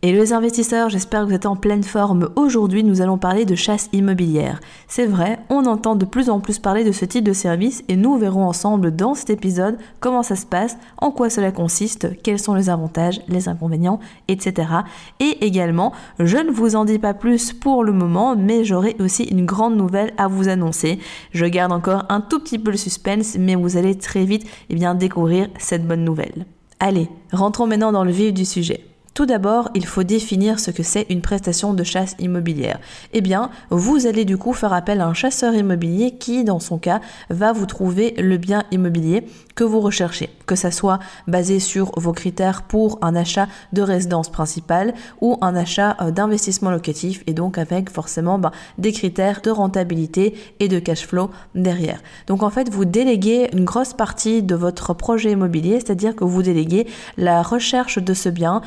et les investisseurs, j'espère que vous êtes en pleine forme. Aujourd'hui, nous allons parler de chasse immobilière. C'est vrai, on entend de plus en plus parler de ce type de service et nous verrons ensemble dans cet épisode comment ça se passe, en quoi cela consiste, quels sont les avantages, les inconvénients, etc. Et également, je ne vous en dis pas plus pour le moment, mais j'aurai aussi une grande nouvelle à vous annoncer. Je garde encore un tout petit peu le suspense, mais vous allez très vite eh bien, découvrir cette bonne nouvelle. Allez, rentrons maintenant dans le vif du sujet. Tout d'abord, il faut définir ce que c'est une prestation de chasse immobilière. Eh bien, vous allez du coup faire appel à un chasseur immobilier qui, dans son cas, va vous trouver le bien immobilier que vous recherchez, que ça soit basé sur vos critères pour un achat de résidence principale ou un achat euh, d'investissement locatif et donc avec forcément bah, des critères de rentabilité et de cash flow derrière. Donc en fait, vous déléguez une grosse partie de votre projet immobilier, c'est-à-dire que vous déléguez la recherche de ce bien,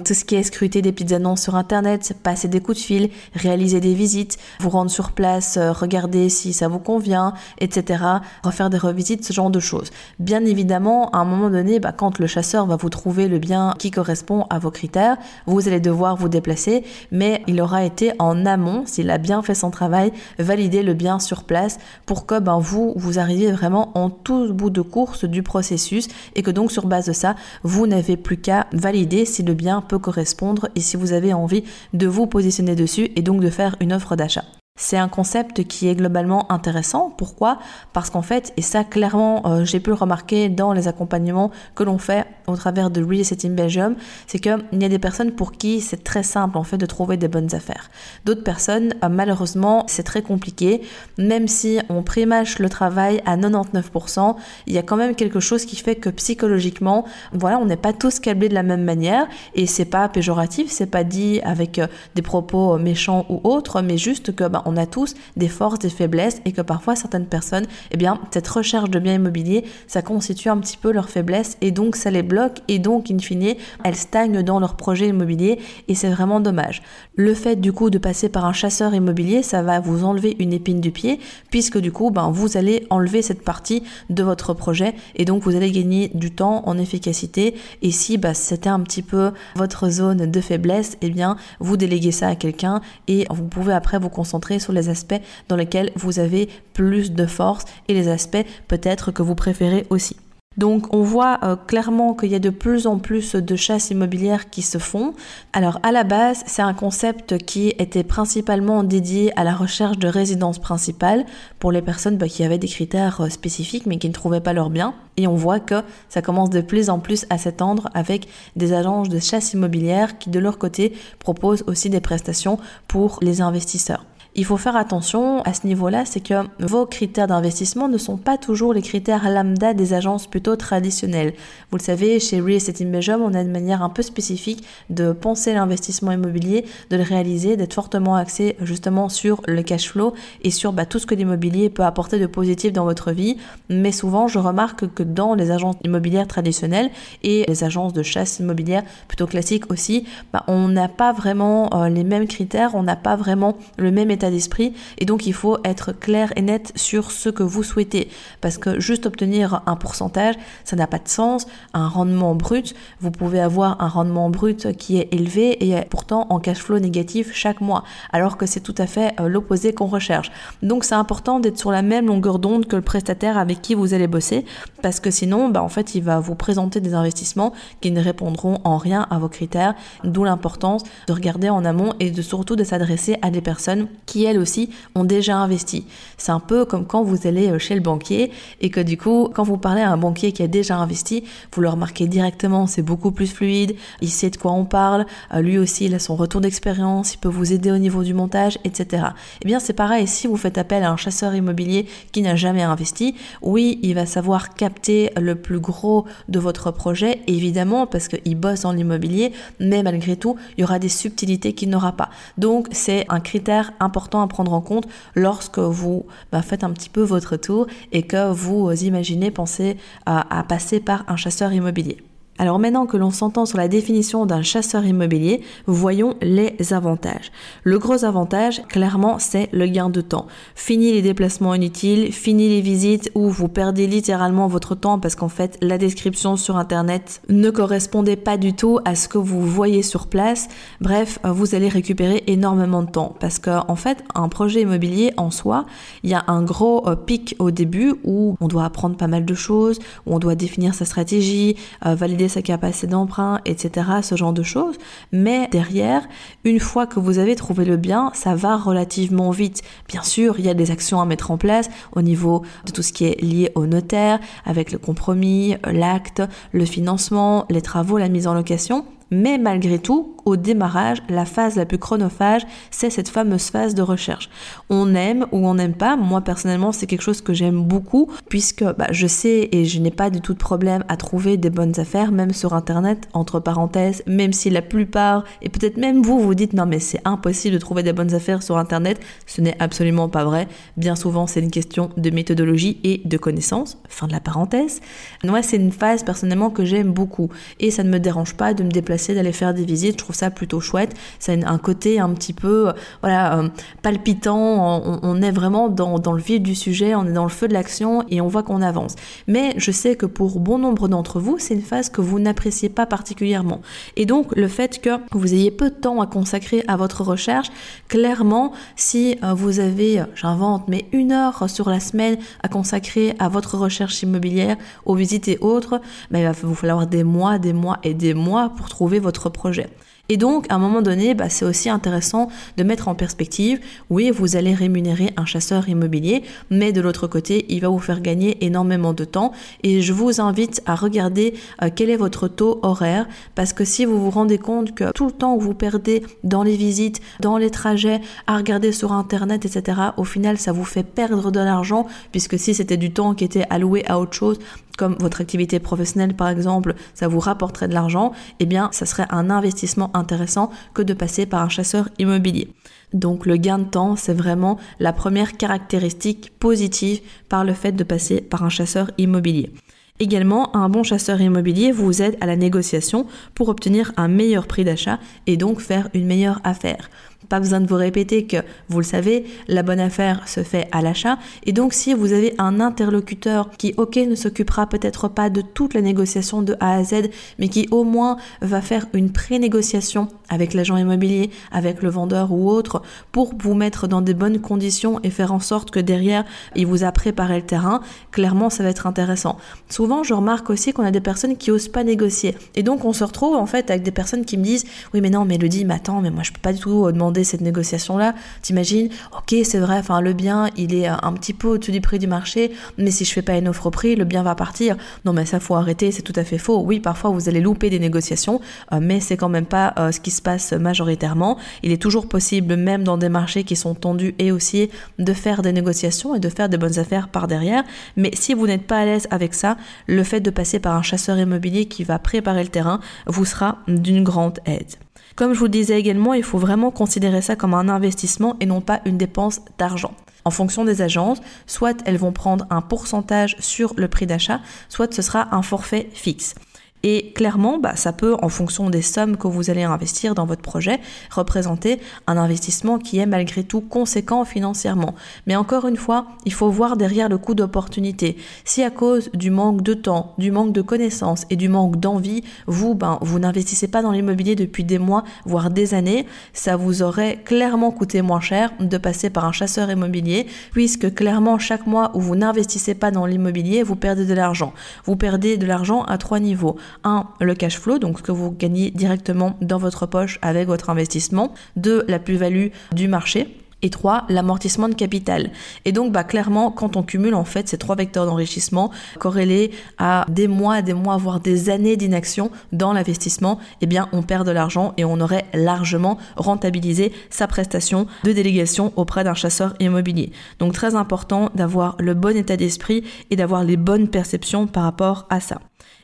tout ce qui est scruter des petites annonces sur Internet, passer des coups de fil, réaliser des visites, vous rendre sur place, euh, regarder si ça vous convient, etc. Refaire des revisites, ce genre de choses. Bien évidemment, à un moment donné, bah, quand le chasseur va vous trouver le bien qui correspond à vos critères, vous allez devoir vous déplacer, mais il aura été en amont, s'il a bien fait son travail, valider le bien sur place pour que ben, vous, vous arriviez vraiment en tout bout de course du processus et que donc sur base de ça, vous n'avez plus qu'à valider si le bien peut correspondre et si vous avez envie de vous positionner dessus et donc de faire une offre d'achat. C'est un concept qui est globalement intéressant. Pourquoi? Parce qu'en fait, et ça clairement euh, j'ai pu le remarquer dans les accompagnements que l'on fait au travers de Real Estate in Belgium, c'est qu'il y a des personnes pour qui c'est très simple en fait de trouver des bonnes affaires. D'autres personnes, euh, malheureusement, c'est très compliqué. Même si on prémâche le travail à 99%, il y a quand même quelque chose qui fait que psychologiquement, voilà, on n'est pas tous câblés de la même manière et c'est pas péjoratif, c'est pas dit avec euh, des propos méchants ou autres, mais juste que ben, on a tous des forces, des faiblesses et que parfois certaines personnes, eh bien, cette recherche de biens immobiliers, ça constitue un petit peu leur faiblesse et donc ça les bloque et donc, in fine, elles stagnent dans leur projet immobilier et c'est vraiment dommage. Le fait du coup de passer par un chasseur immobilier, ça va vous enlever une épine du pied puisque du coup, ben, vous allez enlever cette partie de votre projet et donc vous allez gagner du temps en efficacité et si bah, c'était un petit peu votre zone de faiblesse, eh bien, vous déléguez ça à quelqu'un et vous pouvez après vous concentrer sur les aspects dans lesquels vous avez plus de force et les aspects peut-être que vous préférez aussi. Donc on voit euh, clairement qu'il y a de plus en plus de chasses immobilières qui se font. Alors à la base, c'est un concept qui était principalement dédié à la recherche de résidence principale pour les personnes bah, qui avaient des critères euh, spécifiques mais qui ne trouvaient pas leur bien. Et on voit que ça commence de plus en plus à s'étendre avec des agences de chasse immobilière qui de leur côté proposent aussi des prestations pour les investisseurs. Il faut faire attention à ce niveau-là, c'est que vos critères d'investissement ne sont pas toujours les critères lambda des agences plutôt traditionnelles. Vous le savez, chez Real Estate on a une manière un peu spécifique de penser l'investissement immobilier, de le réaliser, d'être fortement axé justement sur le cash flow et sur bah, tout ce que l'immobilier peut apporter de positif dans votre vie. Mais souvent, je remarque que dans les agences immobilières traditionnelles et les agences de chasse immobilière plutôt classiques aussi, bah, on n'a pas vraiment euh, les mêmes critères, on n'a pas vraiment le même état d'esprit et donc il faut être clair et net sur ce que vous souhaitez. Parce que juste obtenir un pourcentage ça n'a pas de sens. Un rendement brut vous pouvez avoir un rendement brut qui est élevé et pourtant en cash flow négatif chaque mois alors que c'est tout à fait euh, l'opposé qu'on recherche. Donc c'est important d'être sur la même longueur d'onde que le prestataire avec qui vous allez bosser parce que sinon bah, en fait il va vous présenter des investissements qui ne répondront en rien à vos critères d'où l'importance de regarder en amont et de surtout de s'adresser à des personnes qui qui elles aussi ont déjà investi. C'est un peu comme quand vous allez euh, chez le banquier et que du coup, quand vous parlez à un banquier qui a déjà investi, vous le remarquez directement, c'est beaucoup plus fluide, il sait de quoi on parle, euh, lui aussi il a son retour d'expérience, il peut vous aider au niveau du montage, etc. Eh bien c'est pareil, si vous faites appel à un chasseur immobilier qui n'a jamais investi, oui, il va savoir capter le plus gros de votre projet, évidemment, parce qu'il bosse dans l'immobilier, mais malgré tout, il y aura des subtilités qu'il n'aura pas. Donc c'est un critère important à prendre en compte lorsque vous bah, faites un petit peu votre tour et que vous imaginez penser à passer par un chasseur immobilier. Alors maintenant que l'on s'entend sur la définition d'un chasseur immobilier, voyons les avantages. Le gros avantage, clairement, c'est le gain de temps. Fini les déplacements inutiles, fini les visites où vous perdez littéralement votre temps parce qu'en fait la description sur internet ne correspondait pas du tout à ce que vous voyez sur place. Bref, vous allez récupérer énormément de temps parce qu'en en fait, un projet immobilier en soi, il y a un gros euh, pic au début où on doit apprendre pas mal de choses, où on doit définir sa stratégie, euh, valider sa capacité d'emprunt, etc., ce genre de choses. Mais derrière, une fois que vous avez trouvé le bien, ça va relativement vite. Bien sûr, il y a des actions à mettre en place au niveau de tout ce qui est lié au notaire, avec le compromis, l'acte, le financement, les travaux, la mise en location. Mais malgré tout, au démarrage, la phase la plus chronophage, c'est cette fameuse phase de recherche. On aime ou on n'aime pas. Moi, personnellement, c'est quelque chose que j'aime beaucoup puisque bah, je sais et je n'ai pas du tout de problème à trouver des bonnes affaires, même sur Internet, entre parenthèses, même si la plupart, et peut-être même vous, vous dites non mais c'est impossible de trouver des bonnes affaires sur Internet. Ce n'est absolument pas vrai. Bien souvent, c'est une question de méthodologie et de connaissances. Fin de la parenthèse. Moi, c'est une phase personnellement que j'aime beaucoup et ça ne me dérange pas de me déplacer d'aller faire des visites. Je trouve ça plutôt chouette. A un côté un petit peu euh, voilà euh, palpitant. On, est vraiment dans, le vif du sujet, on est dans le feu de l'action et on voit qu'on avance. Mais je sais que pour bon nombre d'entre vous, c'est une phase que vous n'appréciez pas particulièrement. Et donc le fait que vous ayez peu de temps à consacrer à votre recherche, clairement, si euh, vous avez, j'invente, mais une heure sur la semaine à consacrer à votre recherche immobilière, aux visites et autres, ben, il va vous falloir des mois, des mois et des mois pour trouver votre projet. Et donc, à un moment donné, bah, c'est aussi intéressant de mettre en perspective, oui, vous allez rémunérer un chasseur immobilier, mais de l'autre côté, il va vous faire gagner énormément de temps. Et je vous invite à regarder euh, quel est votre taux horaire, parce que si vous vous rendez compte que tout le temps que vous perdez dans les visites, dans les trajets, à regarder sur Internet, etc., au final, ça vous fait perdre de l'argent, puisque si c'était du temps qui était alloué à autre chose, comme votre activité professionnelle par exemple, ça vous rapporterait de l'argent, eh bien ça serait un investissement intéressant que de passer par un chasseur immobilier. Donc le gain de temps, c'est vraiment la première caractéristique positive par le fait de passer par un chasseur immobilier. Également, un bon chasseur immobilier vous aide à la négociation pour obtenir un meilleur prix d'achat et donc faire une meilleure affaire. Pas besoin de vous répéter que, vous le savez, la bonne affaire se fait à l'achat. Et donc, si vous avez un interlocuteur qui, ok, ne s'occupera peut-être pas de toute la négociation de A à Z, mais qui au moins va faire une pré-négociation avec l'agent immobilier, avec le vendeur ou autre, pour vous mettre dans des bonnes conditions et faire en sorte que derrière, il vous a préparé le terrain, clairement, ça va être intéressant. Souvent, je remarque aussi qu'on a des personnes qui osent pas négocier. Et donc, on se retrouve, en fait, avec des personnes qui me disent, oui, mais non, mais mais attends, mais moi, je peux pas du tout demander cette négociation-là, t'imagines, ok, c'est vrai, enfin, le bien, il est un petit peu au-dessus du prix du marché, mais si je fais pas une offre au prix, le bien va partir. Non, mais ça, faut arrêter, c'est tout à fait faux. Oui, parfois, vous allez louper des négociations, euh, mais c'est quand même pas euh, ce qui se passe majoritairement. Il est toujours possible, même dans des marchés qui sont tendus et aussi, de faire des négociations et de faire des bonnes affaires par derrière. Mais si vous n'êtes pas à l'aise avec ça, le fait de passer par un chasseur immobilier qui va préparer le terrain vous sera d'une grande aide. Comme je vous le disais également, il faut vraiment considérer ça comme un investissement et non pas une dépense d'argent. En fonction des agences, soit elles vont prendre un pourcentage sur le prix d'achat, soit ce sera un forfait fixe. Et clairement, bah, ça peut, en fonction des sommes que vous allez investir dans votre projet, représenter un investissement qui est malgré tout conséquent financièrement. Mais encore une fois, il faut voir derrière le coût d'opportunité. Si à cause du manque de temps, du manque de connaissances et du manque d'envie, vous, ben, vous n'investissez pas dans l'immobilier depuis des mois, voire des années, ça vous aurait clairement coûté moins cher de passer par un chasseur immobilier, puisque clairement chaque mois où vous n'investissez pas dans l'immobilier, vous perdez de l'argent. Vous perdez de l'argent à trois niveaux. Un, le cash flow, donc que vous gagnez directement dans votre poche avec votre investissement. Deux, la plus-value du marché et 3 l'amortissement de capital. Et donc bah clairement quand on cumule en fait ces trois vecteurs d'enrichissement corrélés à des mois, des mois voire des années d'inaction dans l'investissement, eh bien on perd de l'argent et on aurait largement rentabilisé sa prestation de délégation auprès d'un chasseur immobilier. Donc très important d'avoir le bon état d'esprit et d'avoir les bonnes perceptions par rapport à ça.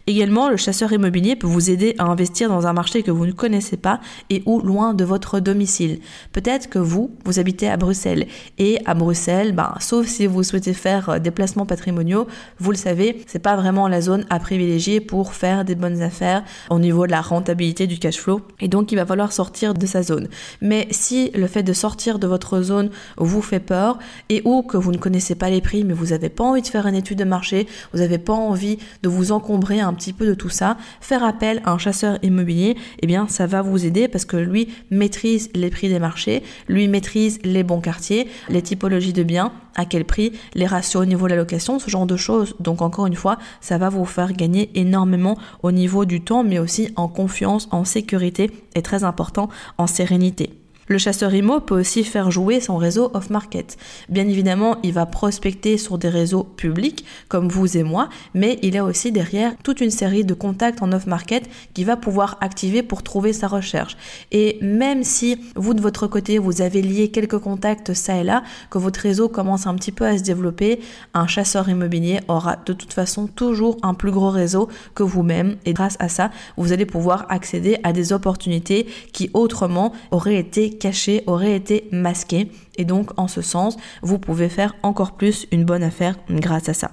Également, le chasseur immobilier peut vous aider à investir dans un marché que vous ne connaissez pas et ou loin de votre domicile. Peut-être que vous, vous habitez à Bruxelles et à Bruxelles, ben, sauf si vous souhaitez faire euh, des placements patrimoniaux, vous le savez, c'est pas vraiment la zone à privilégier pour faire des bonnes affaires au niveau de la rentabilité du cash flow et donc il va falloir sortir de sa zone. Mais si le fait de sortir de votre zone vous fait peur et ou que vous ne connaissez pas les prix mais vous n'avez pas envie de faire une étude de marché, vous n'avez pas envie de vous encombrer un petit peu de tout ça, faire appel à un chasseur immobilier, eh bien ça va vous aider parce que lui maîtrise les prix des marchés, lui maîtrise les bons quartiers, les typologies de biens, à quel prix, les ratios au niveau de la location, ce genre de choses. Donc encore une fois, ça va vous faire gagner énormément au niveau du temps, mais aussi en confiance, en sécurité et très important en sérénité. Le chasseur IMO peut aussi faire jouer son réseau off-market. Bien évidemment, il va prospecter sur des réseaux publics comme vous et moi, mais il a aussi derrière toute une série de contacts en off-market qu'il va pouvoir activer pour trouver sa recherche. Et même si vous de votre côté, vous avez lié quelques contacts ça et là, que votre réseau commence un petit peu à se développer, un chasseur immobilier aura de toute façon toujours un plus gros réseau que vous-même et grâce à ça, vous allez pouvoir accéder à des opportunités qui autrement auraient été caché aurait été masqué et donc en ce sens, vous pouvez faire encore plus une bonne affaire grâce à ça.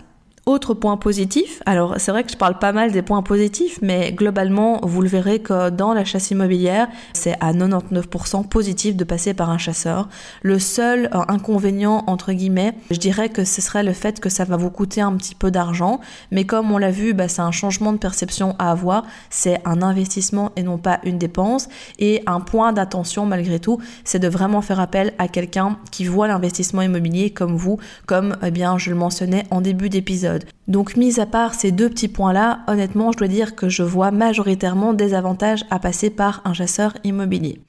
Autre point positif, alors c'est vrai que je parle pas mal des points positifs, mais globalement, vous le verrez que dans la chasse immobilière, c'est à 99% positif de passer par un chasseur. Le seul euh, inconvénient, entre guillemets, je dirais que ce serait le fait que ça va vous coûter un petit peu d'argent, mais comme on l'a vu, bah, c'est un changement de perception à avoir, c'est un investissement et non pas une dépense, et un point d'attention malgré tout, c'est de vraiment faire appel à quelqu'un qui voit l'investissement immobilier comme vous, comme eh bien je le mentionnais en début d'épisode. Donc mis à part ces deux petits points-là, honnêtement, je dois dire que je vois majoritairement des avantages à passer par un chasseur immobilier.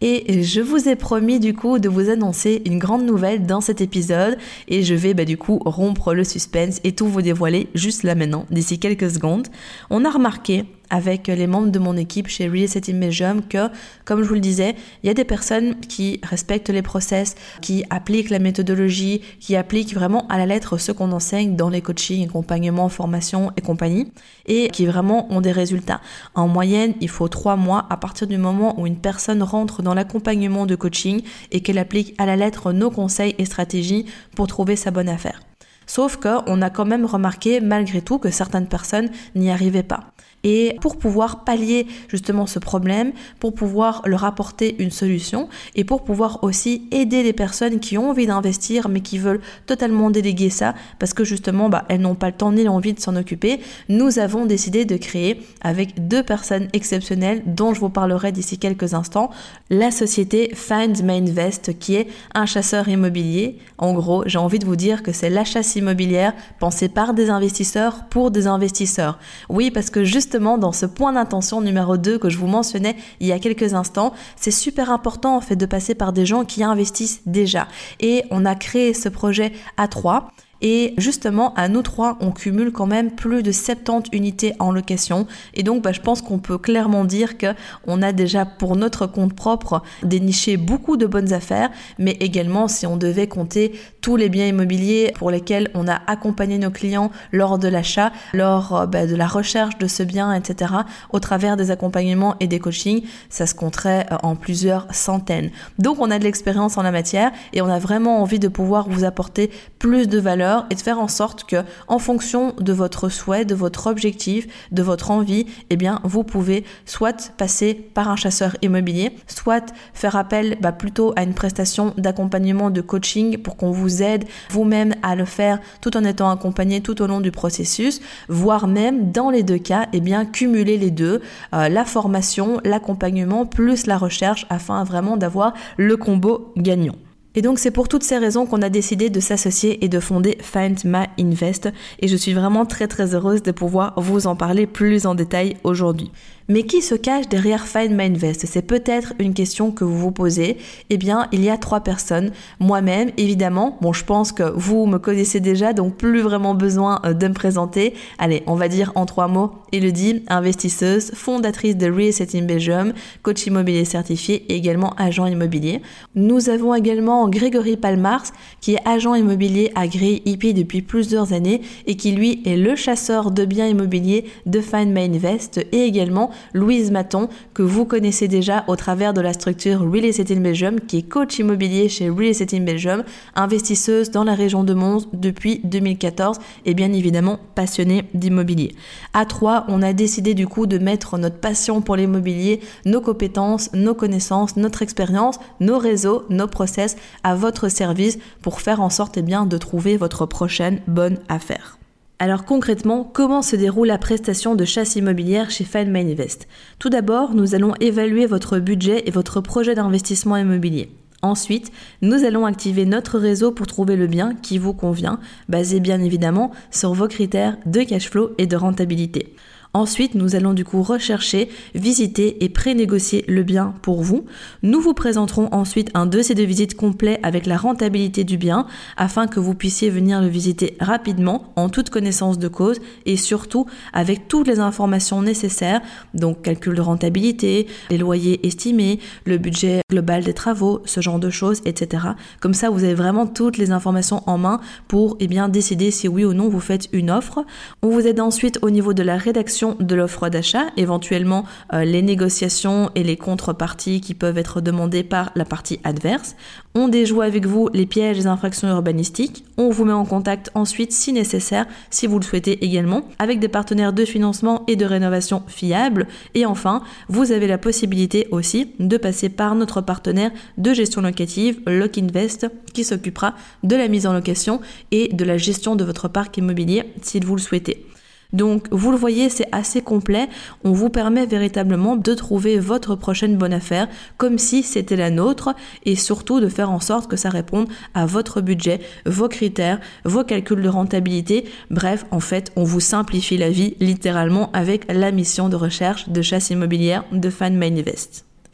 Et je vous ai promis du coup de vous annoncer une grande nouvelle dans cet épisode et je vais bah, du coup rompre le suspense et tout vous dévoiler juste là maintenant, d'ici quelques secondes. On a remarqué avec les membres de mon équipe chez Real Estate Medium que, comme je vous le disais, il y a des personnes qui respectent les process, qui appliquent la méthodologie, qui appliquent vraiment à la lettre ce qu'on enseigne dans les coachings, accompagnement, formation et compagnie, et qui vraiment ont des résultats. En moyenne, il faut trois mois à partir du moment où une personne rentre dans l'accompagnement de coaching et qu'elle applique à la lettre nos conseils et stratégies pour trouver sa bonne affaire. Sauf qu'on a quand même remarqué malgré tout que certaines personnes n'y arrivaient pas. Et pour pouvoir pallier justement ce problème, pour pouvoir leur apporter une solution et pour pouvoir aussi aider les personnes qui ont envie d'investir mais qui veulent totalement déléguer ça parce que justement bah, elles n'ont pas le temps ni l'envie de s'en occuper, nous avons décidé de créer avec deux personnes exceptionnelles dont je vous parlerai d'ici quelques instants, la société Find My Invest qui est un chasseur immobilier. En gros, j'ai envie de vous dire que c'est la chasse immobilière pensée par des investisseurs pour des investisseurs. Oui, parce que juste justement dans ce point d'intention numéro 2 que je vous mentionnais il y a quelques instants, c'est super important en fait de passer par des gens qui investissent déjà. Et on a créé ce projet à trois. Et justement, à nous trois, on cumule quand même plus de 70 unités en location. Et donc, bah, je pense qu'on peut clairement dire que on a déjà pour notre compte propre déniché beaucoup de bonnes affaires, mais également si on devait compter tous les biens immobiliers pour lesquels on a accompagné nos clients lors de l'achat, lors euh, bah, de la recherche de ce bien, etc., au travers des accompagnements et des coachings, ça se compterait euh, en plusieurs centaines. Donc, on a de l'expérience en la matière et on a vraiment envie de pouvoir vous apporter plus de valeur et de faire en sorte que, en fonction de votre souhait, de votre objectif, de votre envie, eh vous pouvez soit passer par un chasseur immobilier, soit faire appel bah, plutôt à une prestation d'accompagnement, de coaching pour qu'on vous aide vous-même à le faire tout en étant accompagné tout au long du processus, voire même dans les deux cas, eh bien, cumuler les deux, euh, la formation, l'accompagnement plus la recherche afin vraiment d'avoir le combo gagnant. Et donc c'est pour toutes ces raisons qu'on a décidé de s'associer et de fonder Find My Invest et je suis vraiment très très heureuse de pouvoir vous en parler plus en détail aujourd'hui. Mais qui se cache derrière Find My Invest? C'est peut-être une question que vous vous posez. Eh bien, il y a trois personnes. Moi-même, évidemment. Bon, je pense que vous me connaissez déjà, donc plus vraiment besoin euh, de me présenter. Allez, on va dire en trois mots. Elodie, investisseuse, fondatrice de Real Estate Belgium, coach immobilier certifié et également agent immobilier. Nous avons également Grégory Palmars, qui est agent immobilier agréé IP depuis plusieurs années et qui lui est le chasseur de biens immobiliers de Find My Invest et également Louise Maton, que vous connaissez déjà au travers de la structure Real Estate in Belgium, qui est coach immobilier chez Real Estate in Belgium, investisseuse dans la région de Mons depuis 2014 et bien évidemment passionnée d'immobilier. À trois, on a décidé du coup de mettre notre passion pour l'immobilier, nos compétences, nos connaissances, notre expérience, nos réseaux, nos process à votre service pour faire en sorte eh bien, de trouver votre prochaine bonne affaire. Alors concrètement, comment se déroule la prestation de chasse immobilière chez Find My Invest Tout d'abord, nous allons évaluer votre budget et votre projet d'investissement immobilier. Ensuite, nous allons activer notre réseau pour trouver le bien qui vous convient, basé bien évidemment sur vos critères de cash flow et de rentabilité. Ensuite, nous allons du coup rechercher, visiter et pré-négocier le bien pour vous. Nous vous présenterons ensuite un dossier de visite complet avec la rentabilité du bien afin que vous puissiez venir le visiter rapidement en toute connaissance de cause et surtout avec toutes les informations nécessaires, donc calcul de rentabilité, les loyers estimés, le budget global des travaux, ce genre de choses, etc. Comme ça, vous avez vraiment toutes les informations en main pour eh bien, décider si oui ou non vous faites une offre. On vous aide ensuite au niveau de la rédaction de l'offre d'achat, éventuellement euh, les négociations et les contreparties qui peuvent être demandées par la partie adverse. On déjoue avec vous les pièges des infractions urbanistiques. On vous met en contact ensuite, si nécessaire, si vous le souhaitez également, avec des partenaires de financement et de rénovation fiables. Et enfin, vous avez la possibilité aussi de passer par notre partenaire de gestion locative, Lock Invest, qui s'occupera de la mise en location et de la gestion de votre parc immobilier si vous le souhaitez. Donc, vous le voyez, c'est assez complet. On vous permet véritablement de trouver votre prochaine bonne affaire comme si c'était la nôtre et surtout de faire en sorte que ça réponde à votre budget, vos critères, vos calculs de rentabilité. Bref, en fait, on vous simplifie la vie littéralement avec la mission de recherche de chasse immobilière de Fan.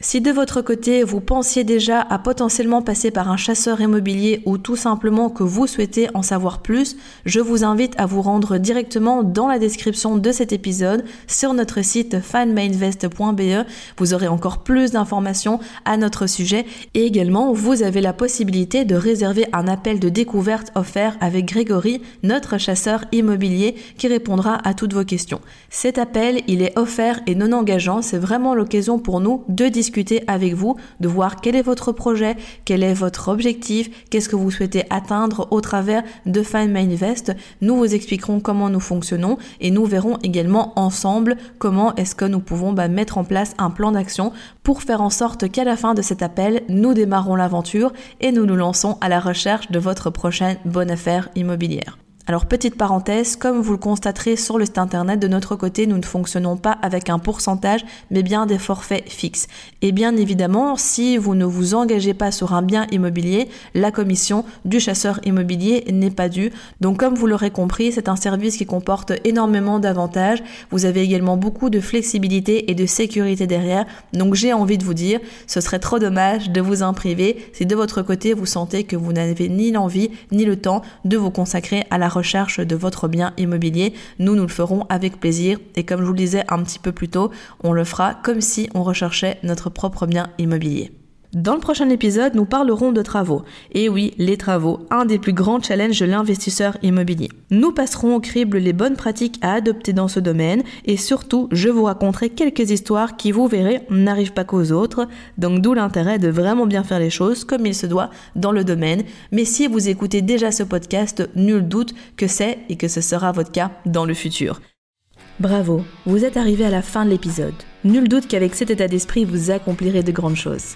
Si de votre côté vous pensiez déjà à potentiellement passer par un chasseur immobilier ou tout simplement que vous souhaitez en savoir plus, je vous invite à vous rendre directement dans la description de cet épisode sur notre site fanmainvest.be. Vous aurez encore plus d'informations à notre sujet et également vous avez la possibilité de réserver un appel de découverte offert avec Grégory, notre chasseur immobilier qui répondra à toutes vos questions. Cet appel, il est offert et non engageant, c'est vraiment l'occasion pour nous de discuter avec vous, de voir quel est votre projet, quel est votre objectif, qu'est-ce que vous souhaitez atteindre au travers de Find My Invest. Nous vous expliquerons comment nous fonctionnons et nous verrons également ensemble comment est-ce que nous pouvons bah, mettre en place un plan d'action pour faire en sorte qu'à la fin de cet appel, nous démarrons l'aventure et nous nous lançons à la recherche de votre prochaine bonne affaire immobilière. Alors petite parenthèse, comme vous le constaterez sur le site internet, de notre côté, nous ne fonctionnons pas avec un pourcentage, mais bien des forfaits fixes. Et bien évidemment, si vous ne vous engagez pas sur un bien immobilier, la commission du chasseur immobilier n'est pas due. Donc comme vous l'aurez compris, c'est un service qui comporte énormément d'avantages. Vous avez également beaucoup de flexibilité et de sécurité derrière. Donc j'ai envie de vous dire, ce serait trop dommage de vous en priver si de votre côté vous sentez que vous n'avez ni l'envie ni le temps de vous consacrer à la recherche de votre bien immobilier. Nous, nous le ferons avec plaisir et comme je vous le disais un petit peu plus tôt, on le fera comme si on recherchait notre propre bien immobilier. Dans le prochain épisode, nous parlerons de travaux. Et oui, les travaux, un des plus grands challenges de l'investisseur immobilier. Nous passerons au crible les bonnes pratiques à adopter dans ce domaine et surtout, je vous raconterai quelques histoires qui, vous verrez, n'arrivent pas qu'aux autres. Donc d'où l'intérêt de vraiment bien faire les choses comme il se doit dans le domaine. Mais si vous écoutez déjà ce podcast, nul doute que c'est et que ce sera votre cas dans le futur. Bravo, vous êtes arrivé à la fin de l'épisode. Nul doute qu'avec cet état d'esprit, vous accomplirez de grandes choses.